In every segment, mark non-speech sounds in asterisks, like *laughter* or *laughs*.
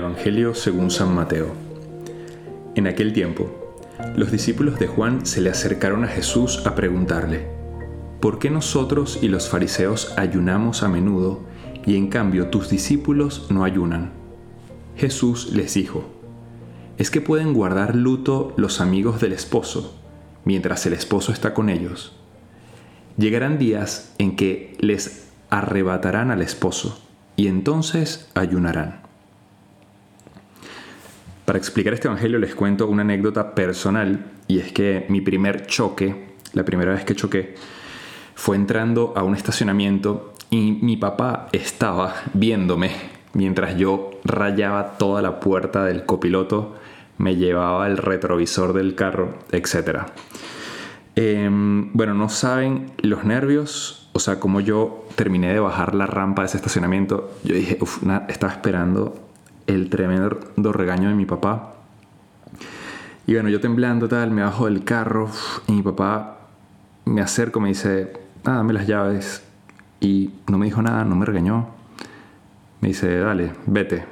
Evangelio según San Mateo. En aquel tiempo, los discípulos de Juan se le acercaron a Jesús a preguntarle, ¿por qué nosotros y los fariseos ayunamos a menudo y en cambio tus discípulos no ayunan? Jesús les dijo, es que pueden guardar luto los amigos del esposo, mientras el esposo está con ellos. Llegarán días en que les arrebatarán al esposo, y entonces ayunarán. Para explicar este evangelio les cuento una anécdota personal y es que mi primer choque, la primera vez que choqué, fue entrando a un estacionamiento y mi papá estaba viéndome mientras yo rayaba toda la puerta del copiloto, me llevaba el retrovisor del carro, etc. Em, bueno, no saben los nervios, o sea, como yo terminé de bajar la rampa de ese estacionamiento, yo dije, uff, estaba esperando el tremendo regaño de mi papá. Y bueno, yo temblando tal, me bajo del carro y mi papá me acerco, me dice, ah, dame las llaves. Y no me dijo nada, no me regañó. Me dice, dale, vete.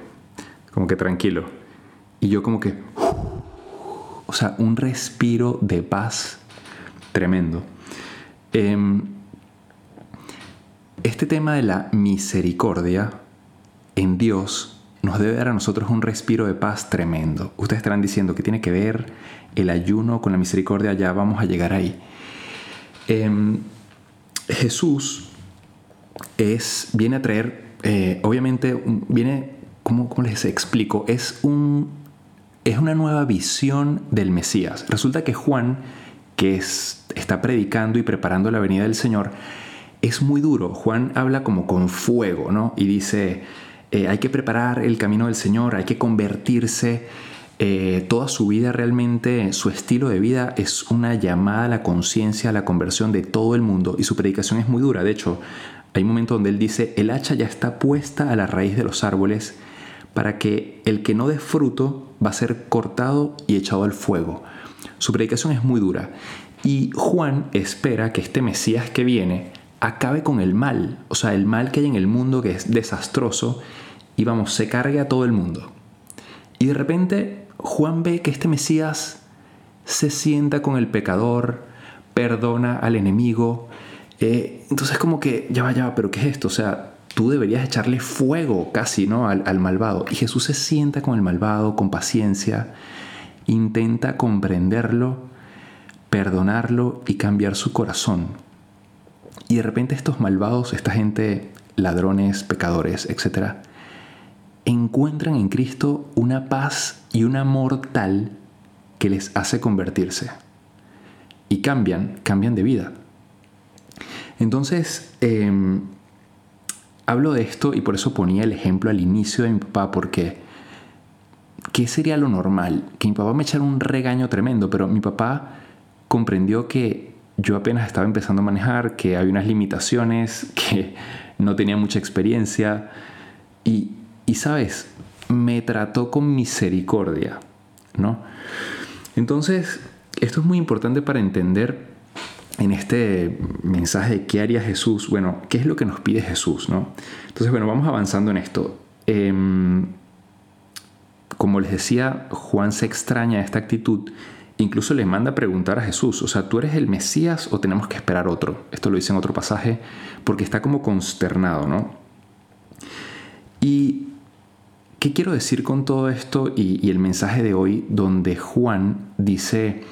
Como que tranquilo. Y yo como que, o sea, un respiro de paz tremendo. Em, este tema de la misericordia en Dios nos debe dar a nosotros un respiro de paz tremendo. Ustedes estarán diciendo que tiene que ver el ayuno con la misericordia, ya vamos a llegar ahí. Em, Jesús es, viene a traer, eh, obviamente, viene, ¿cómo, ¿cómo, les explico? Es, un, es una nueva visión del Mesías. Resulta que Juan, que es, está predicando y preparando la venida del Señor, es muy duro. Juan habla como con fuego, ¿no? Y dice, eh, hay que preparar el camino del Señor, hay que convertirse. Eh, toda su vida realmente, su estilo de vida es una llamada a la conciencia, a la conversión de todo el mundo y su predicación es muy dura. De hecho, hay un momento donde él dice, el hacha ya está puesta a la raíz de los árboles para que el que no dé fruto va a ser cortado y echado al fuego. Su predicación es muy dura. Y Juan espera que este Mesías que viene acabe con el mal, o sea, el mal que hay en el mundo que es desastroso, y vamos, se cargue a todo el mundo. Y de repente Juan ve que este Mesías se sienta con el pecador, perdona al enemigo. Eh, entonces como que, ya va, ya va, pero ¿qué es esto? O sea, tú deberías echarle fuego casi, ¿no? Al, al malvado. Y Jesús se sienta con el malvado, con paciencia, intenta comprenderlo, perdonarlo y cambiar su corazón. Y de repente estos malvados, esta gente, ladrones, pecadores, etc., encuentran en Cristo una paz y un amor tal que les hace convertirse. Y cambian, cambian de vida. Entonces, em, hablo de esto y por eso ponía el ejemplo al inicio de mi papá, porque ¿qué sería lo normal? Que mi papá me echara un regaño tremendo, pero mi papá comprendió que yo apenas estaba empezando a manejar, que había unas limitaciones, *laughs* que no tenía mucha experiencia y, sabes, me trató con misericordia, ¿no? Entonces, esto es muy importante para entender en este mensaje de qué haría Jesús, bueno, qué es lo que nos pide Jesús, ¿no? Entonces, bueno, vamos avanzando en esto. Em, como les decía, Juan se extraña de esta actitud Incluso le manda a preguntar a Jesús, o sea, ¿tú eres el Mesías o tenemos que esperar otro? Esto lo dice en otro pasaje porque está como consternado, ¿no? ¿Y qué quiero decir con todo esto y, el mensaje de hoy donde Juan dice,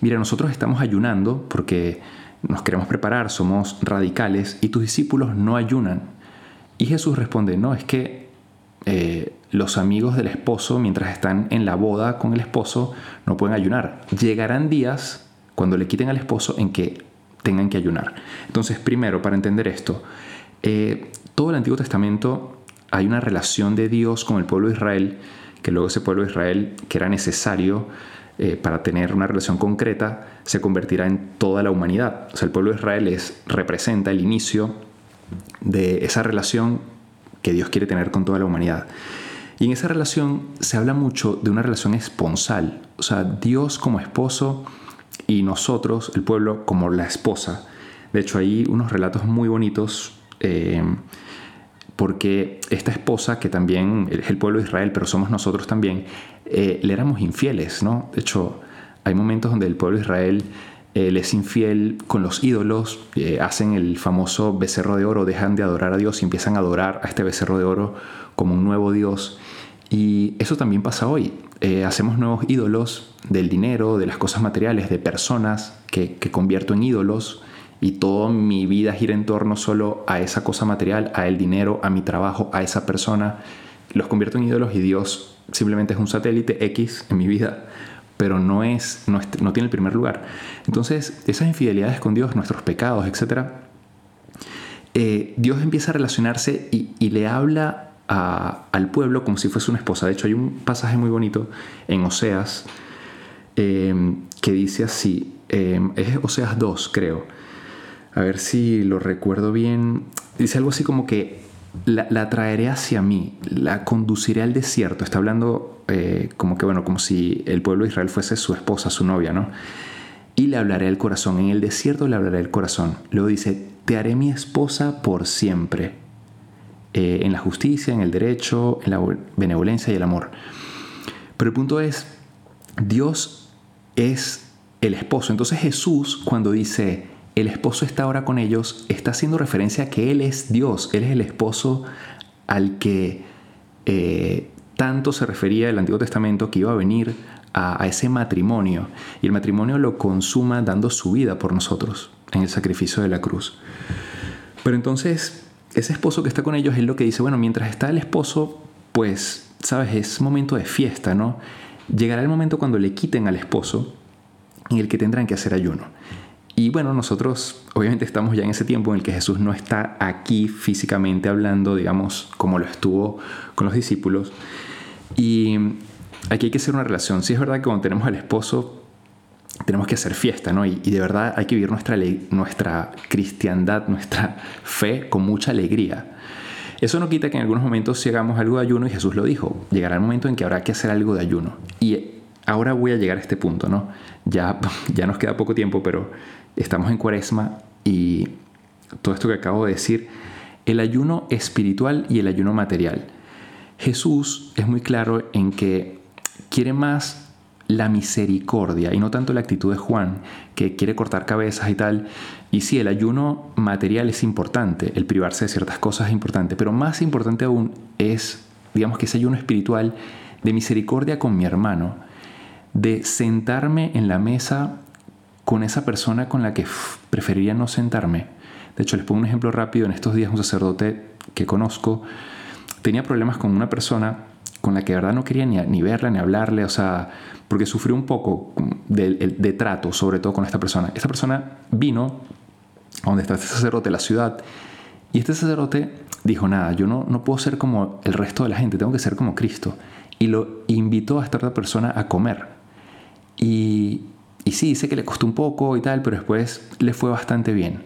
mira, nosotros estamos ayunando porque nos queremos preparar, somos radicales y tus discípulos no ayunan? Y Jesús responde, no, es que eh, los amigos del esposo, mientras están en la boda con el esposo, no pueden ayunar. Llegarán días cuando le quiten al esposo en que tengan que ayunar. Entonces, primero, para entender esto, eh, todo el Antiguo Testamento hay una relación de Dios con el pueblo de Israel, que luego ese pueblo de Israel, que era necesario eh, para tener una relación concreta, se convertirá en toda la humanidad. O sea, el pueblo de Israel es, representa el inicio de esa relación que Dios quiere tener con toda la humanidad. Y en esa relación se habla mucho de una relación esponsal, o sea, Dios como esposo y nosotros, el pueblo, como la esposa. De hecho, hay unos relatos muy bonitos eh, porque esta esposa, que también es el pueblo de Israel, pero somos nosotros también, eh, le éramos infieles, ¿no? De hecho, hay momentos donde el pueblo de Israel eh, es infiel con los ídolos, hacen el famoso becerro de oro, dejan de adorar a Dios y empiezan a adorar a este becerro de oro como un nuevo Dios. Y eso también pasa hoy. hacemos nuevos ídolos del dinero, de las cosas materiales, de personas que, que convierto en ídolos y toda mi vida gira en torno solo a esa cosa material, a el dinero, a mi trabajo, a esa persona, los convierto en ídolos y Dios simplemente es un satélite X en mi vida, pero no, es, no, tiene el primer lugar. Entonces, esas infidelidades con Dios, nuestros pecados, etc., eh, Dios empieza a relacionarse y, le habla al pueblo como si fuese una esposa. De hecho, hay un pasaje muy bonito en Oseas eh, que dice así, eh, es Oseas 2, creo a ver si lo recuerdo bien, dice algo así como que la, traeré hacia mí, la conduciré al desierto. Está hablando eh, como que, bueno, como si el pueblo de Israel fuese su esposa, su novia, ¿no? Y le hablaré al corazón, en el desierto le hablaré al corazón. Luego dice, te haré mi esposa por siempre, eh, en la justicia, en el derecho, en la benevolencia y el amor. Pero el punto es, Dios es el esposo. Entonces Jesús cuando dice, el esposo está ahora con ellos, está haciendo referencia a que Él es Dios, Él es el esposo al que eh, tanto se refería el Antiguo Testamento que iba a venir a, ese matrimonio. Y el matrimonio lo consuma dando su vida por nosotros en el sacrificio de la cruz. Pero entonces, ese esposo que está con ellos es lo que dice, bueno, mientras está el esposo, pues, sabes, es momento de fiesta, ¿no? Llegará el momento cuando le quiten al esposo en el que tendrán que hacer ayuno. Y bueno, nosotros obviamente estamos ya en ese tiempo en el que Jesús no está aquí físicamente hablando, digamos, como lo estuvo con los discípulos. Y aquí hay que hacer una relación. Sí es verdad que cuando tenemos al esposo tenemos que hacer fiesta, ¿no? Y, de verdad hay que vivir nuestra, nuestra cristiandad, nuestra fe con mucha alegría. Eso no quita que en algunos momentos si hagamos algo de ayuno, y Jesús lo dijo, llegará el momento en que habrá que hacer algo de ayuno. Y ahora voy a llegar a este punto, ¿no? Ya, *laughs* ya nos queda poco tiempo, pero estamos en cuaresma y todo esto que acabo de decir, el ayuno espiritual y el ayuno material. Jesús es muy claro en que quiere más la misericordia y no tanto la actitud de Juan, que quiere cortar cabezas y tal. Y sí, el ayuno material es importante, el privarse de ciertas cosas es importante, pero más importante aún es, digamos que ese ayuno espiritual de misericordia con mi hermano, de sentarme en la mesa con esa persona con la que preferiría no sentarme. De hecho, les pongo un ejemplo rápido. En estos días un sacerdote que conozco tenía problemas con una persona con la que de verdad no quería ni, verla ni hablarle, o sea, porque sufrió un poco de, trato, sobre todo con esta persona. Esta persona vino a donde está este sacerdote, la ciudad, y este sacerdote dijo, nada, yo no, no puedo ser como el resto de la gente, tengo que ser como Cristo. Y lo invitó a esta otra persona a comer. Y, y sí, dice que le costó un poco y tal, pero después le fue bastante bien.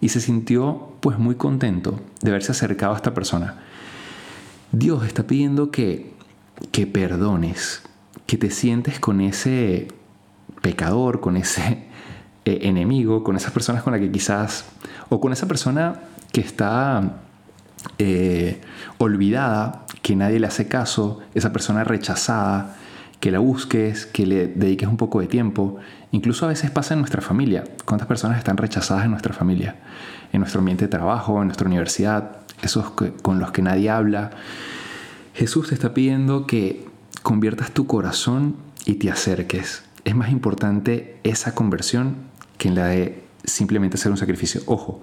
Y se sintió pues muy contento de haberse acercado a esta persona. Dios está pidiendo que, que perdones, que te sientes con ese pecador, con ese eh, enemigo, con esas personas con las que quizás, o con esa persona que está eh, olvidada, que nadie le hace caso, esa persona rechazada, que la busques, que le dediques un poco de tiempo. Incluso a veces pasa en nuestra familia. ¿Cuántas personas están rechazadas en nuestra familia? En nuestro ambiente de trabajo, en nuestra universidad, esos con los que nadie habla. Jesús te está pidiendo que conviertas tu corazón y te acerques. Es más importante esa conversión que la de simplemente hacer un sacrificio. Ojo,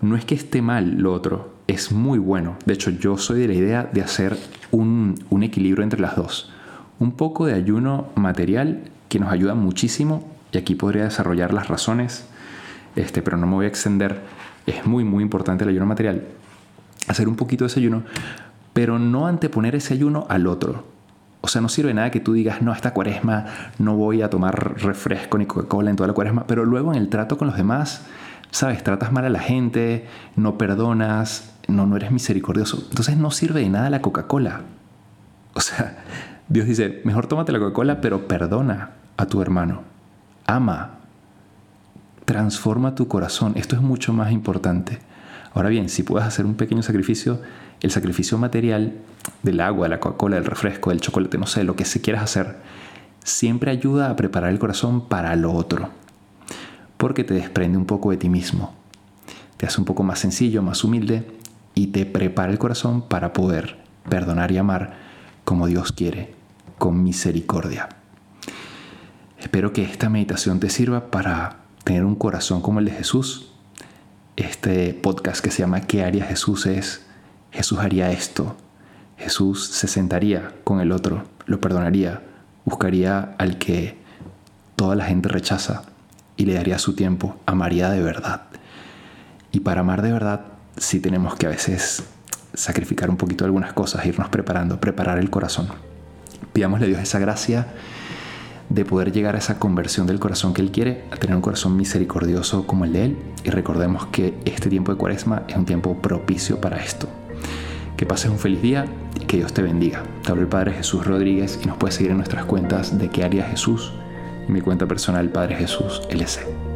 no es que esté mal lo otro, es muy bueno. De hecho, yo soy de la idea de hacer un equilibrio entre las dos un poco de ayuno material que nos ayuda muchísimo y aquí podría desarrollar las razones, este, pero no me voy a extender. Es muy, muy importante el ayuno material. Hacer un poquito de ese ayuno, pero no anteponer ese ayuno al otro. O sea, no sirve nada que tú digas, no, esta cuaresma no voy a tomar refresco ni Coca-Cola en toda la cuaresma, pero luego en el trato con los demás, sabes, tratas mal a la gente, no perdonas, no, no eres misericordioso. Entonces no sirve de nada la Coca-Cola. O sea, Dios dice, mejor tómate la Coca-Cola, pero perdona a tu hermano. Ama. Transforma tu corazón. Esto es mucho más importante. Ahora bien, si puedes hacer un pequeño sacrificio, el sacrificio material del agua, de la Coca-Cola, del refresco, del chocolate, no sé, lo que se quieras hacer, siempre ayuda a preparar el corazón para lo otro. Porque te desprende un poco de ti mismo. Te hace un poco más sencillo, más humilde y te prepara el corazón para poder perdonar y amar como Dios quiere, con misericordia. Espero que esta meditación te sirva para tener un corazón como el de Jesús. Este podcast que se llama ¿Qué haría Jesús? es Jesús haría esto. Jesús se sentaría con el otro, lo perdonaría, buscaría al que toda la gente rechaza y le daría su tiempo, amaría de verdad. Y para amar de verdad, sí tenemos que a veces sacrificar un poquito algunas cosas, irnos preparando, preparar el corazón. Pidámosle a Dios esa gracia de poder llegar a esa conversión del corazón que Él quiere, a tener un corazón misericordioso como el de Él. Y recordemos que este tiempo de cuaresma es un tiempo propicio para esto. Que pases un feliz día y que Dios te bendiga. Te hablo el Padre Jesús Rodríguez y nos puedes seguir en nuestras cuentas de qué haría Jesús y mi cuenta personal Padre Jesús LC.